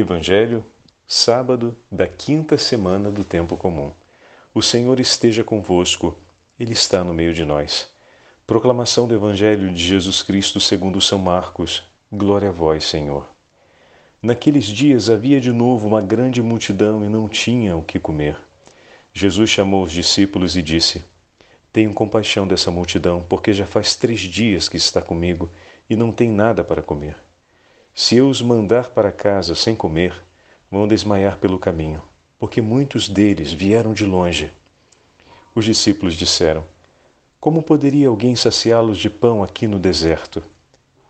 Evangelho, sábado da quinta semana do tempo comum. O Senhor esteja convosco, Ele está no meio de nós. Proclamação do Evangelho de Jesus Cristo segundo São Marcos. Glória a vós, Senhor. Naqueles dias havia de novo uma grande multidão e não tinham o que comer. Jesus chamou os discípulos e disse: Tenho compaixão dessa multidão, porque já faz três dias que está comigo e não tem nada para comer. Se eu os mandar para casa sem comer, vão desmaiar pelo caminho, porque muitos deles vieram de longe. Os discípulos disseram: Como poderia alguém saciá-los de pão aqui no deserto?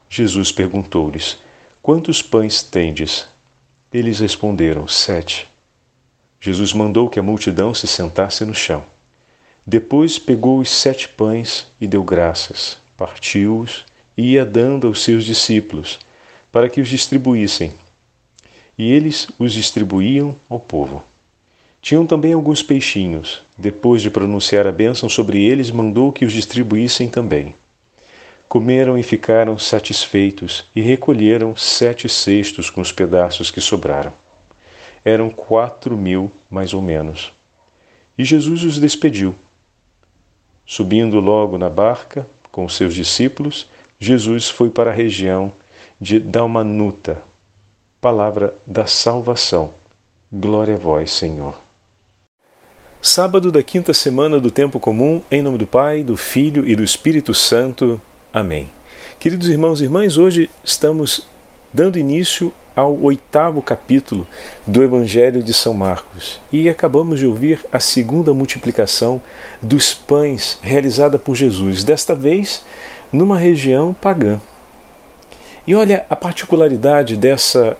Jesus perguntou-lhes: Quantos pães tendes? Eles responderam: Sete. Jesus mandou que a multidão se sentasse no chão. Depois pegou os sete pães e deu graças, partiu-os e ia dando aos seus discípulos para que os distribuíssem. E eles os distribuíam ao povo. Tinham também alguns peixinhos. Depois de pronunciar a bênção sobre eles, mandou que os distribuíssem também. Comeram e ficaram satisfeitos, e recolheram sete cestos com os pedaços que sobraram. Eram quatro mil, mais ou menos. E Jesus os despediu. Subindo logo na barca, com seus discípulos, Jesus foi para a região de Dalmanuta, palavra da salvação. Glória a vós, Senhor. Sábado da quinta semana do tempo comum, em nome do Pai, do Filho e do Espírito Santo. Amém. Queridos irmãos e irmãs, hoje estamos dando início ao oitavo capítulo do Evangelho de São Marcos e acabamos de ouvir a segunda multiplicação dos pães realizada por Jesus, desta vez numa região pagã. E olha a particularidade dessa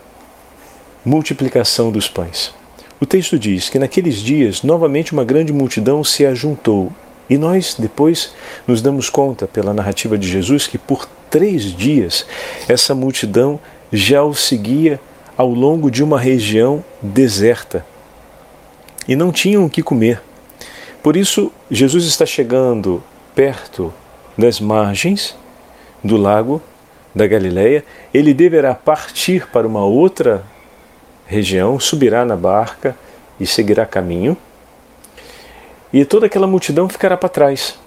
multiplicação dos pães. O texto diz que naqueles dias novamente uma grande multidão se ajuntou. E nós depois nos damos conta, pela narrativa de Jesus, que por três dias essa multidão já o seguia ao longo de uma região deserta. E não tinham o que comer. Por isso, Jesus está chegando perto das margens do lago da Galileia, ele deverá partir para uma outra região, subirá na barca e seguirá caminho, e toda aquela multidão ficará para trás.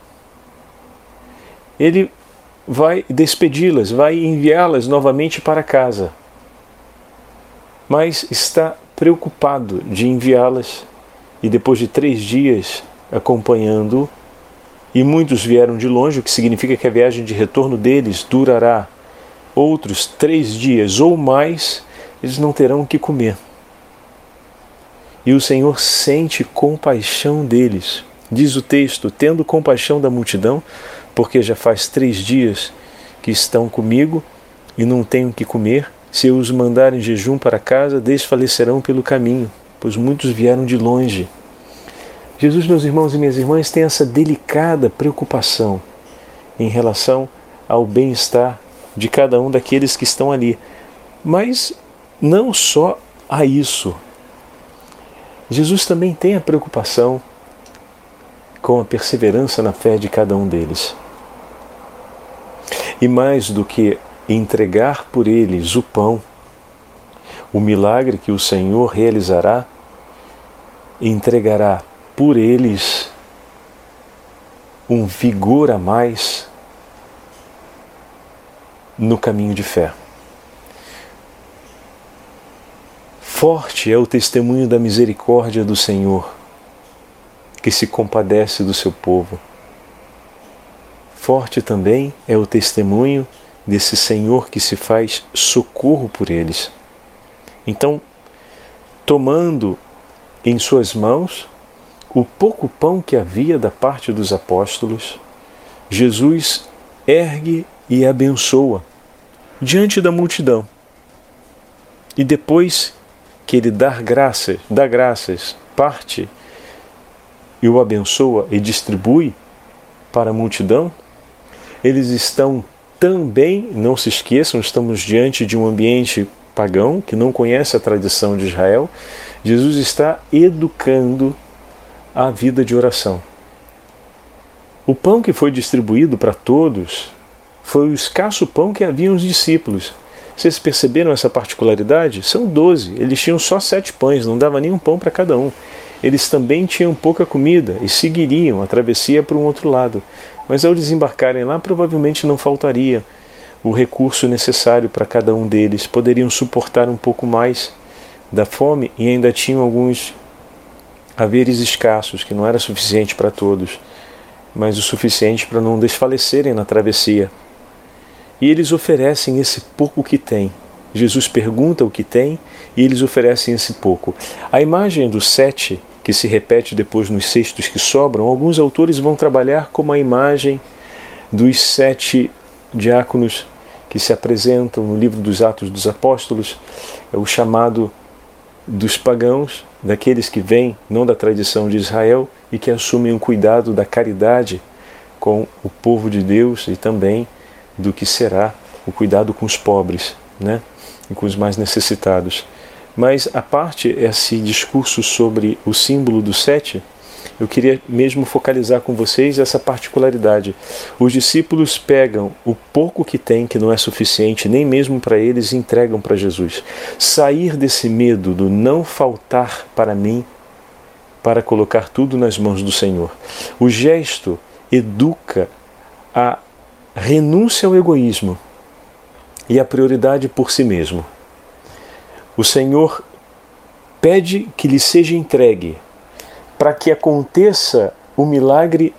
Ele vai despedi-las, vai enviá-las novamente para casa, mas está preocupado de enviá-las. E depois de três dias acompanhando, e muitos vieram de longe, o que significa que a viagem de retorno deles durará outros três dias ou mais, eles não terão o que comer. E o Senhor sente compaixão deles. Diz o texto: tendo compaixão da multidão, porque já faz três dias que estão comigo e não tenho o que comer. Se eu os mandar em jejum para casa, desfalecerão pelo caminho, pois muitos vieram de longe. Jesus, meus irmãos e minhas irmãs, tem essa delicada preocupação em relação ao bem-estar de cada um daqueles que estão ali. Mas não só a isso. Jesus também tem a preocupação com a perseverança na fé de cada um deles. E mais do que entregar por eles o pão, o milagre que o Senhor realizará, entregará por eles um vigor a mais no caminho de fé. Forte é o testemunho da misericórdia do Senhor, que se compadece do seu povo. Forte também é o testemunho desse Senhor que se faz socorro por eles. Então, tomando em suas mãos o pouco pão que havia da parte dos apóstolos, Jesus ergue e abençoa diante da multidão. E depois que ele dá graças, dá graças, parte e o abençoa e distribui para a multidão, eles estão também, não se esqueçam, estamos diante de um ambiente pagão que não conhece a tradição de Israel. Jesus está educando a vida de oração. O pão que foi distribuído para todos foi o escasso pão que haviam os discípulos. Vocês perceberam essa particularidade? São doze. Eles tinham só sete pães, não dava nenhum pão para cada um. Eles também tinham pouca comida e seguiriam a travessia para um outro lado. Mas ao desembarcarem lá, provavelmente não faltaria o recurso necessário para cada um deles. Poderiam suportar um pouco mais da fome e ainda tinham alguns haveres escassos, que não era suficiente para todos, mas o suficiente para não desfalecerem na travessia. E eles oferecem esse pouco que têm. Jesus pergunta o que tem e eles oferecem esse pouco. A imagem dos sete, que se repete depois nos cestos que sobram, alguns autores vão trabalhar como a imagem dos sete diáconos que se apresentam no livro dos Atos dos Apóstolos, é o chamado dos pagãos, daqueles que vêm não da tradição de Israel e que assumem um cuidado da caridade com o povo de Deus e também do que será o cuidado com os pobres, né? E com os mais necessitados. Mas a parte esse discurso sobre o símbolo do sete, eu queria mesmo focalizar com vocês essa particularidade. Os discípulos pegam o pouco que têm, que não é suficiente nem mesmo para eles, e entregam para Jesus. Sair desse medo do não faltar para mim, para colocar tudo nas mãos do Senhor. O gesto educa a renúncia ao egoísmo e a prioridade por si mesmo. O Senhor pede que lhe seja entregue para que aconteça o milagre,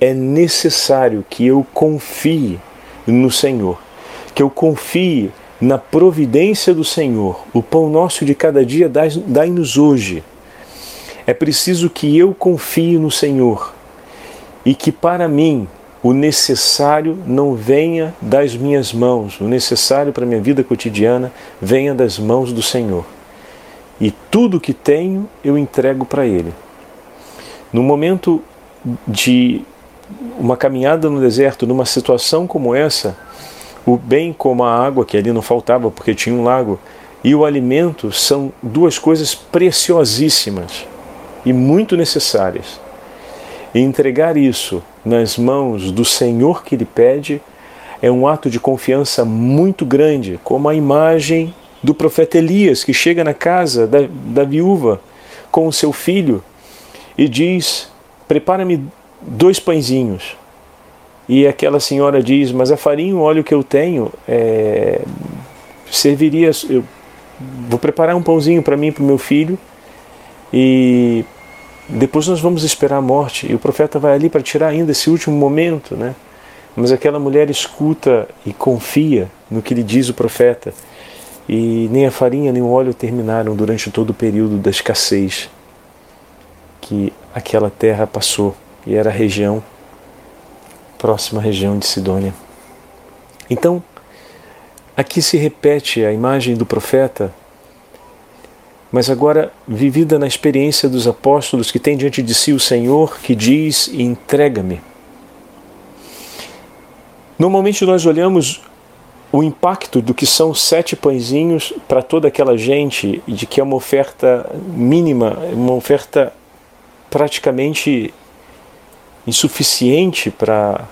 é necessário que eu confie no Senhor, que eu confie na providência do Senhor. O pão nosso de cada dia dai-nos hoje. É preciso que eu confie no Senhor e que para mim o necessário não venha das minhas mãos, o necessário para a minha vida cotidiana venha das mãos do Senhor. E tudo que tenho eu entrego para Ele. No momento de uma caminhada no deserto, numa situação como essa, o bem como a água, que ali não faltava porque tinha um lago, e o alimento são duas coisas preciosíssimas e muito necessárias. E entregar isso nas mãos do Senhor que lhe pede é um ato de confiança muito grande, como a imagem do profeta Elias, que chega na casa da, da viúva com o seu filho e diz: Prepara-me dois pãezinhos. E aquela senhora diz: Mas a farinha, o óleo que eu tenho, é, serviria. Eu vou preparar um pãozinho para mim e para o meu filho, e depois nós vamos esperar a morte. E o profeta vai ali para tirar ainda esse último momento, né? Mas aquela mulher escuta e confia no que lhe diz o profeta. E nem a farinha nem o óleo terminaram durante todo o período da escassez que aquela terra passou e era a região próxima região de Sidônia. Então, aqui se repete a imagem do profeta, mas agora vivida na experiência dos apóstolos que tem diante de si o Senhor que diz: entrega-me. Normalmente nós olhamos o impacto do que são sete pãezinhos para toda aquela gente, de que é uma oferta mínima, uma oferta praticamente insuficiente para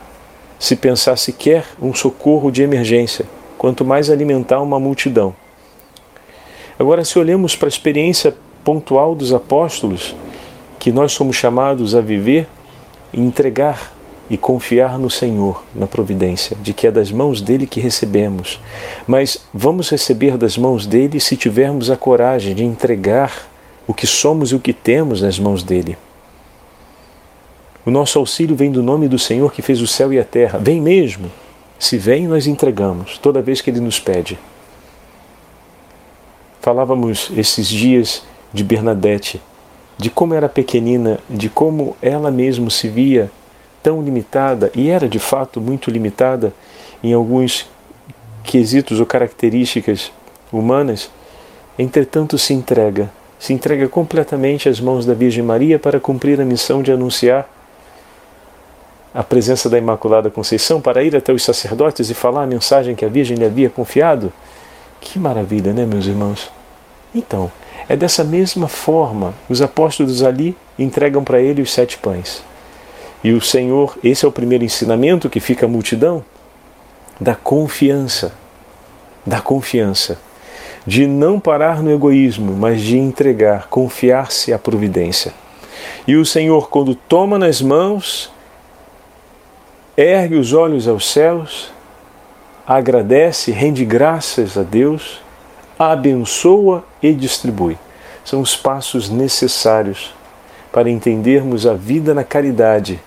se pensar sequer um socorro de emergência, quanto mais alimentar uma multidão. Agora, se olhamos para a experiência pontual dos apóstolos, que nós somos chamados a viver entregar e confiar no Senhor, na providência, de que é das mãos dele que recebemos. Mas vamos receber das mãos dele se tivermos a coragem de entregar o que somos e o que temos nas mãos dele. O nosso auxílio vem do nome do Senhor que fez o céu e a terra. Vem mesmo. Se vem, nós entregamos toda vez que Ele nos pede. Falávamos esses dias de Bernadette, de como era pequenina, de como ela mesma se via tão limitada, e era de fato muito limitada em alguns quesitos ou características humanas, entretanto se entrega, se entrega completamente às mãos da Virgem Maria para cumprir a missão de anunciar a presença da Imaculada Conceição para ir até os sacerdotes e falar a mensagem que a Virgem lhe havia confiado? Que maravilha, né, meus irmãos? Então, é dessa mesma forma, os apóstolos ali entregam para ele os sete pães. E o Senhor, esse é o primeiro ensinamento que fica a multidão, da confiança. da confiança, de não parar no egoísmo, mas de entregar, confiar-se à providência. E o Senhor, quando toma nas mãos, ergue os olhos aos céus, agradece, rende graças a Deus, abençoa e distribui. São os passos necessários para entendermos a vida na caridade.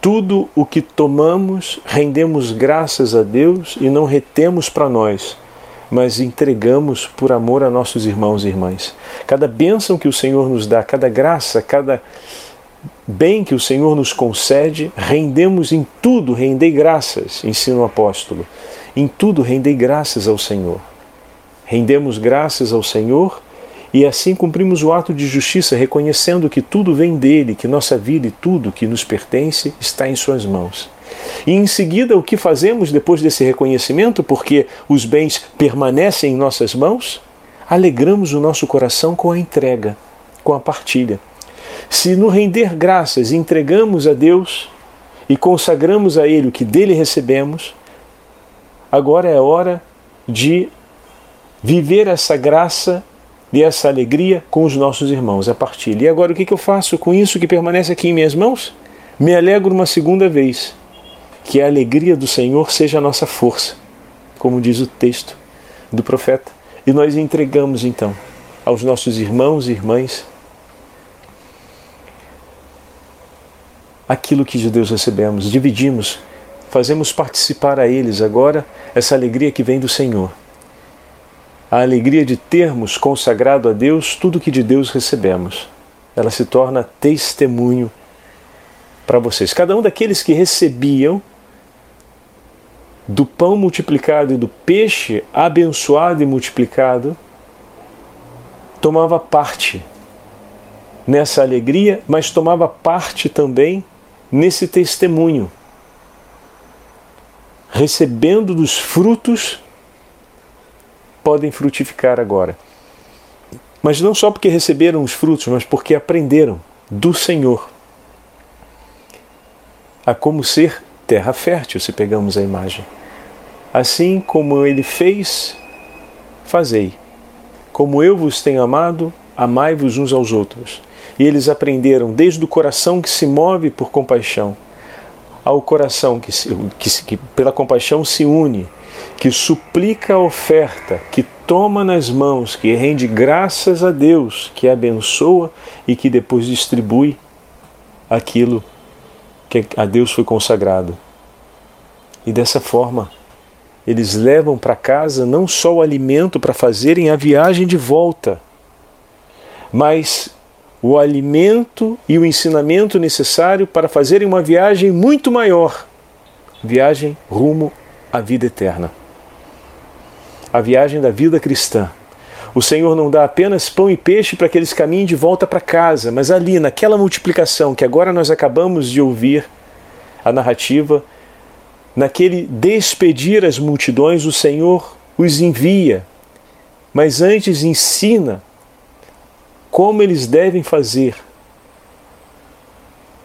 Tudo o que tomamos, rendemos graças a Deus e não retemos para nós, mas entregamos por amor a nossos irmãos e irmãs. Cada bênção que o Senhor nos dá, cada graça, cada bem que o Senhor nos concede, rendemos em tudo, rendei graças, ensina o apóstolo. Em tudo rendei graças ao Senhor. Rendemos graças ao Senhor e assim cumprimos o ato de justiça, reconhecendo que tudo vem dele, que nossa vida e tudo que nos pertence está em suas mãos. E em seguida, o que fazemos depois desse reconhecimento, porque os bens permanecem em nossas mãos? Alegramos o nosso coração com a entrega, com a partilha. Se no render graças entregamos a Deus e consagramos a Ele o que dele recebemos, agora é hora de viver essa graça e essa alegria com os nossos irmãos, a partilha. E agora o que eu faço com isso que permanece aqui em minhas mãos? Me alegro uma segunda vez, que a alegria do Senhor seja a nossa força, como diz o texto do profeta. E nós entregamos então aos nossos irmãos e irmãs aquilo que de Deus recebemos, dividimos, fazemos participar a eles agora essa alegria que vem do Senhor a alegria de termos consagrado a Deus tudo que de Deus recebemos. Ela se torna testemunho para vocês. Cada um daqueles que recebiam do pão multiplicado e do peixe abençoado e multiplicado, tomava parte nessa alegria, mas tomava parte também nesse testemunho, recebendo dos frutos podem frutificar agora. Mas não só porque receberam os frutos, mas porque aprenderam do Senhor a como ser terra fértil, se pegamos a imagem. Assim como ele fez, fazei. Como eu vos tenho amado, amai-vos uns aos outros. E eles aprenderam desde o coração que se move por compaixão, ao coração que, se, que, que pela compaixão se une que suplica a oferta, que toma nas mãos, que rende graças a Deus, que abençoa e que depois distribui aquilo que a Deus foi consagrado. E dessa forma, eles levam para casa não só o alimento para fazerem a viagem de volta, mas o alimento e o ensinamento necessário para fazerem uma viagem muito maior viagem rumo à vida eterna a viagem da vida cristã. O Senhor não dá apenas pão e peixe para que eles caminhem de volta para casa, mas ali, naquela multiplicação que agora nós acabamos de ouvir, a narrativa, naquele despedir as multidões, o Senhor os envia, mas antes ensina como eles devem fazer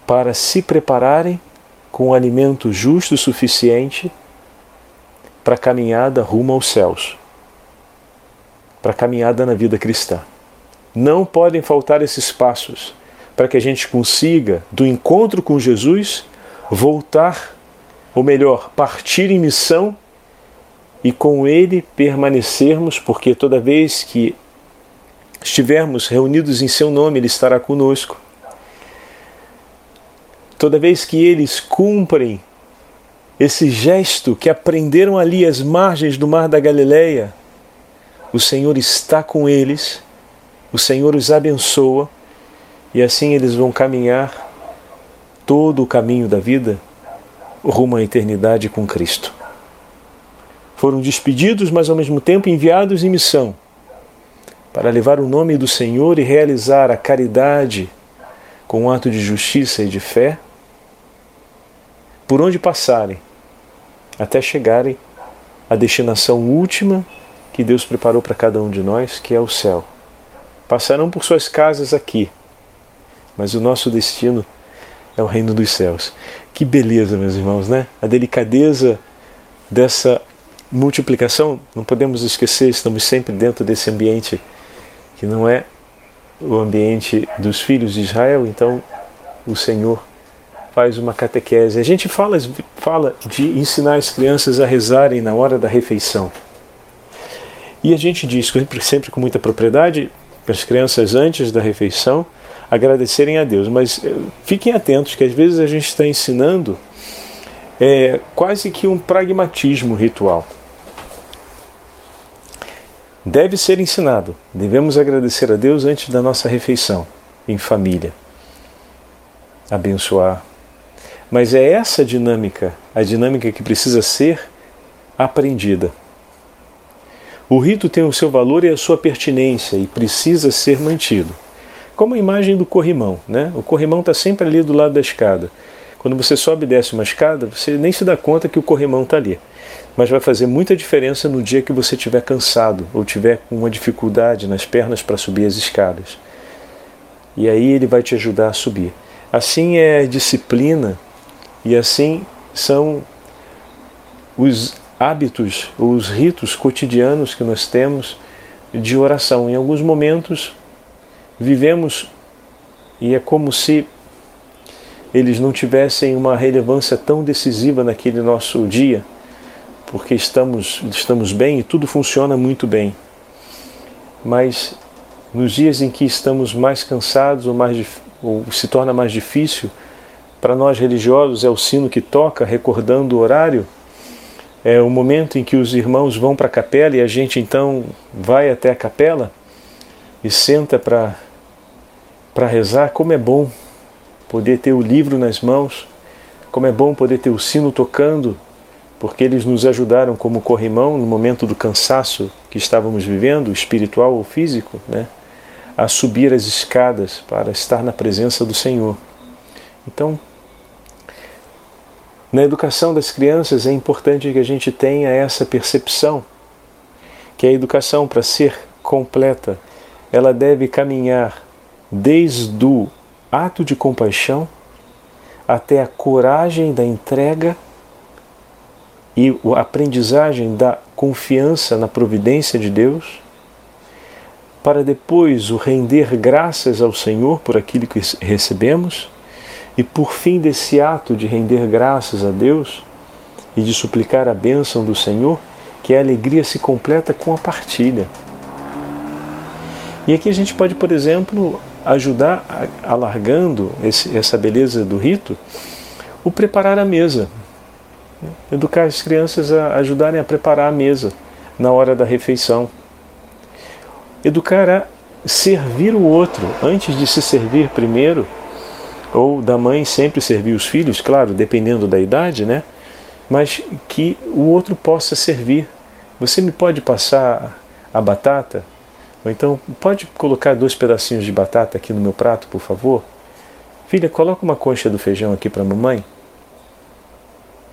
para se prepararem com o alimento justo o suficiente para a caminhada rumo aos céus, para a caminhada na vida cristã. Não podem faltar esses passos para que a gente consiga, do encontro com Jesus, voltar, ou melhor, partir em missão e com Ele permanecermos, porque toda vez que estivermos reunidos em Seu nome, Ele estará conosco. Toda vez que eles cumprem esse gesto que aprenderam ali às margens do mar da Galileia, o Senhor está com eles, o Senhor os abençoa e assim eles vão caminhar todo o caminho da vida rumo à eternidade com Cristo. Foram despedidos, mas ao mesmo tempo enviados em missão para levar o nome do Senhor e realizar a caridade com um ato de justiça e de fé por onde passarem, até chegarem à destinação última que Deus preparou para cada um de nós, que é o céu. Passarão por suas casas aqui, mas o nosso destino é o reino dos céus. Que beleza, meus irmãos, né? A delicadeza dessa multiplicação, não podemos esquecer, estamos sempre dentro desse ambiente que não é o ambiente dos filhos de Israel, então o Senhor faz uma catequese. A gente fala, fala de ensinar as crianças a rezarem na hora da refeição. E a gente diz sempre, com muita propriedade para as crianças antes da refeição agradecerem a Deus. Mas eh, fiquem atentos que às vezes a gente está ensinando é, quase que um pragmatismo ritual. Deve ser ensinado. Devemos agradecer a Deus antes da nossa refeição, em família. Abençoar. Mas é essa dinâmica, a dinâmica que precisa ser aprendida. O rito tem o seu valor e a sua pertinência e precisa ser mantido. Como a imagem do corrimão, né? O corrimão está sempre ali do lado da escada. Quando você sobe e desce uma escada, você nem se dá conta que o corrimão está ali. Mas vai fazer muita diferença no dia que você estiver cansado ou tiver com uma dificuldade nas pernas para subir as escadas. E aí ele vai te ajudar a subir. Assim é disciplina e assim são os hábitos, os ritos cotidianos que nós temos de oração. Em alguns momentos vivemos e é como se eles não tivessem uma relevância tão decisiva naquele nosso dia, porque estamos, estamos bem e tudo funciona muito bem. Mas nos dias em que estamos mais cansados ou, mais, ou se torna mais difícil, para nós religiosos é o sino que toca, recordando o horário, é o momento em que os irmãos vão para a capela e a gente então vai até a capela e senta para rezar. Como é bom poder ter o livro nas mãos, como é bom poder ter o sino tocando, porque eles nos ajudaram como corrimão no momento do cansaço que estávamos vivendo, espiritual ou físico, né, a subir as escadas para estar na presença do Senhor. Então, na educação das crianças é importante que a gente tenha essa percepção, que a educação, para ser completa, ela deve caminhar desde o ato de compaixão até a coragem da entrega e a aprendizagem da confiança na providência de Deus, para depois o render graças ao Senhor por aquilo que recebemos, e por fim desse ato de render graças a Deus e de suplicar a bênção do Senhor, que a alegria se completa com a partilha. E aqui a gente pode, por exemplo, ajudar, alargando esse, essa beleza do rito, o preparar a mesa. Educar as crianças a ajudarem a preparar a mesa na hora da refeição. Educar a servir o outro antes de se servir primeiro, ou da mãe sempre servir os filhos, claro, dependendo da idade, né? Mas que o outro possa servir. Você me pode passar a batata? Ou então, pode colocar dois pedacinhos de batata aqui no meu prato, por favor? Filha, coloca uma concha do feijão aqui para a mamãe.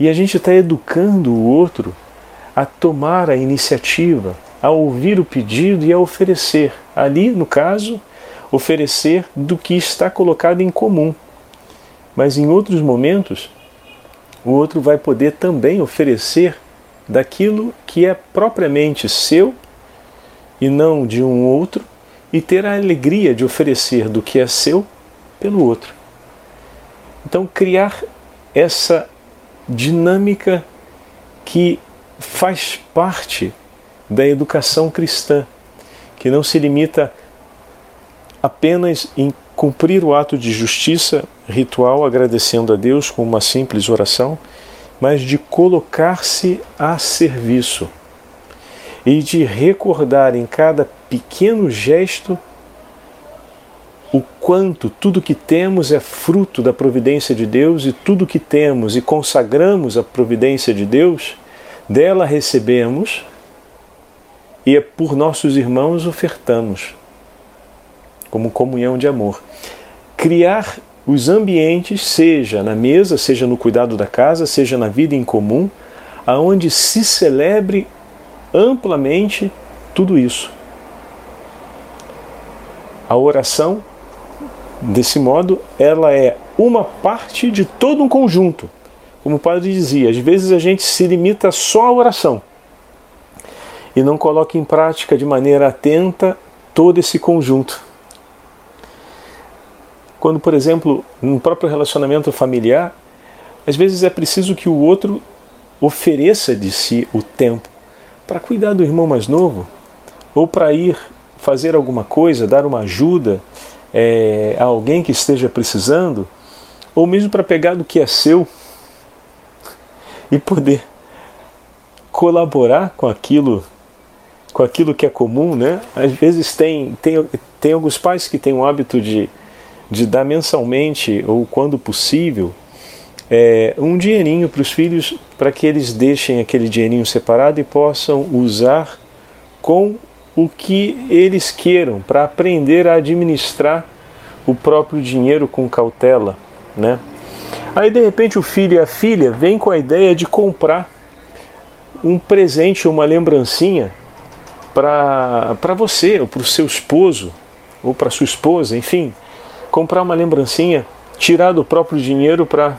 E a gente está educando o outro a tomar a iniciativa, a ouvir o pedido e a oferecer. Ali, no caso, oferecer do que está colocado em comum. Mas em outros momentos, o outro vai poder também oferecer daquilo que é propriamente seu e não de um outro, e ter a alegria de oferecer do que é seu pelo outro. Então, criar essa dinâmica que faz parte da educação cristã, que não se limita apenas em cumprir o ato de justiça ritual, agradecendo a Deus com uma simples oração, mas de colocar-se a serviço e de recordar em cada pequeno gesto o quanto tudo que temos é fruto da providência de Deus e tudo que temos e consagramos a providência de Deus, dela recebemos e é por nossos irmãos ofertamos como comunhão de amor. Criar os ambientes, seja na mesa, seja no cuidado da casa, seja na vida em comum, aonde se celebre amplamente tudo isso. A oração, desse modo, ela é uma parte de todo um conjunto. Como o padre dizia, às vezes a gente se limita só à oração. e não coloca em prática de maneira atenta todo esse conjunto. Quando, por exemplo, no próprio relacionamento familiar, às vezes é preciso que o outro ofereça de si o tempo para cuidar do irmão mais novo, ou para ir fazer alguma coisa, dar uma ajuda é, a alguém que esteja precisando, ou mesmo para pegar do que é seu e poder colaborar com aquilo com aquilo que é comum, né? Às vezes tem, tem, tem alguns pais que têm o hábito de, de dar mensalmente ou quando possível é, um dinheirinho para os filhos para que eles deixem aquele dinheirinho separado e possam usar com o que eles queiram para aprender a administrar o próprio dinheiro com cautela, né? Aí de repente o filho e a filha vêm com a ideia de comprar um presente, uma lembrancinha para você, ou para o seu esposo, ou para sua esposa, enfim, comprar uma lembrancinha, tirar do próprio dinheiro para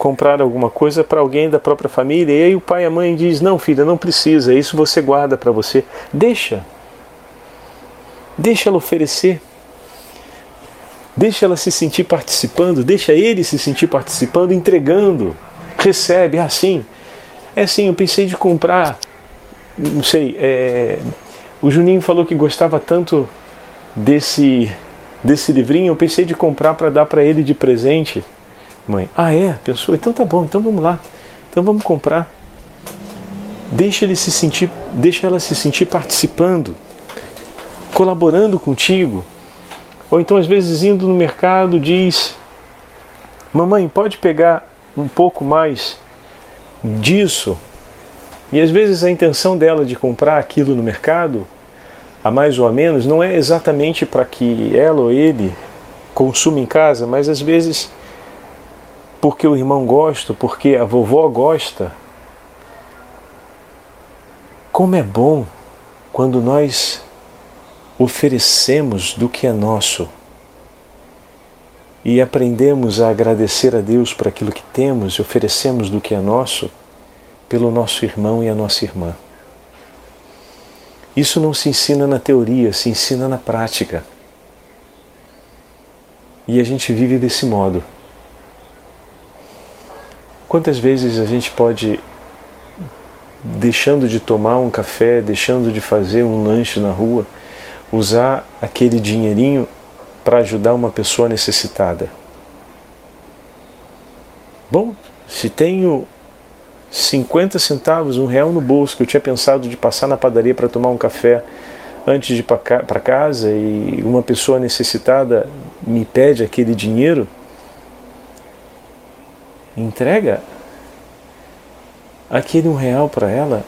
comprar alguma coisa para alguém da própria família. E aí o pai e a mãe diz: "Não, filha, não precisa, isso você guarda para você. Deixa. Deixa ela oferecer. Deixa ela se sentir participando, deixa ele se sentir participando, entregando. Recebe, é assim. É assim, eu pensei de comprar não sei, é, o Juninho falou que gostava tanto desse desse livrinho, eu pensei de comprar para dar para ele de presente. Mãe, ah é? Pensou? Então tá bom, então vamos lá. Então vamos comprar. Deixa ele se sentir, deixa ela se sentir participando, colaborando contigo. Ou então às vezes indo no mercado diz: "Mamãe, pode pegar um pouco mais disso e às vezes a intenção dela de comprar aquilo no mercado, a mais ou a menos, não é exatamente para que ela ou ele consuma em casa, mas às vezes porque o irmão gosta, porque a vovó gosta. Como é bom quando nós oferecemos do que é nosso e aprendemos a agradecer a Deus por aquilo que temos e oferecemos do que é nosso pelo nosso irmão e a nossa irmã. Isso não se ensina na teoria, se ensina na prática. E a gente vive desse modo. Quantas vezes a gente pode, deixando de tomar um café, deixando de fazer um lanche na rua, usar aquele dinheirinho para ajudar uma pessoa necessitada? Bom, se tenho 50 centavos, um real no bolso, que eu tinha pensado de passar na padaria para tomar um café antes de ir para casa e uma pessoa necessitada me pede aquele dinheiro, entrega aquele um real para ela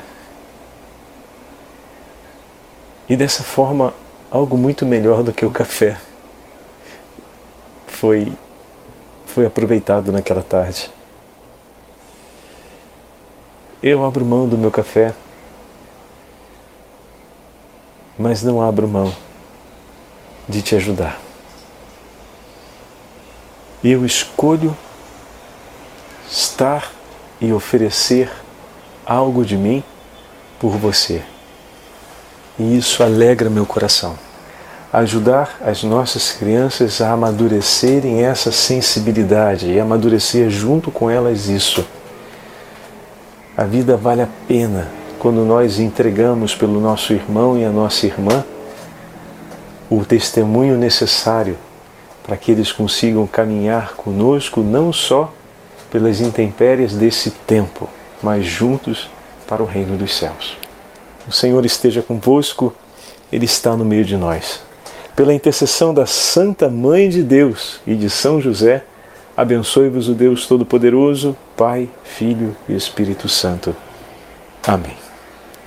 e dessa forma algo muito melhor do que o café foi foi aproveitado naquela tarde. Eu abro mão do meu café, mas não abro mão de te ajudar. Eu escolho estar e oferecer algo de mim por você. E isso alegra meu coração. Ajudar as nossas crianças a amadurecerem essa sensibilidade e amadurecer junto com elas isso a vida vale a pena quando nós entregamos pelo nosso irmão e a nossa irmã o testemunho necessário para que eles consigam caminhar conosco não só pelas intempéries desse tempo, mas juntos para o reino dos céus. O Senhor esteja convosco, Ele está no meio de nós. Pela intercessão da Santa Mãe de Deus e de São José, Abençoe-vos o Deus Todo-Poderoso, Pai, Filho e Espírito Santo. Amém.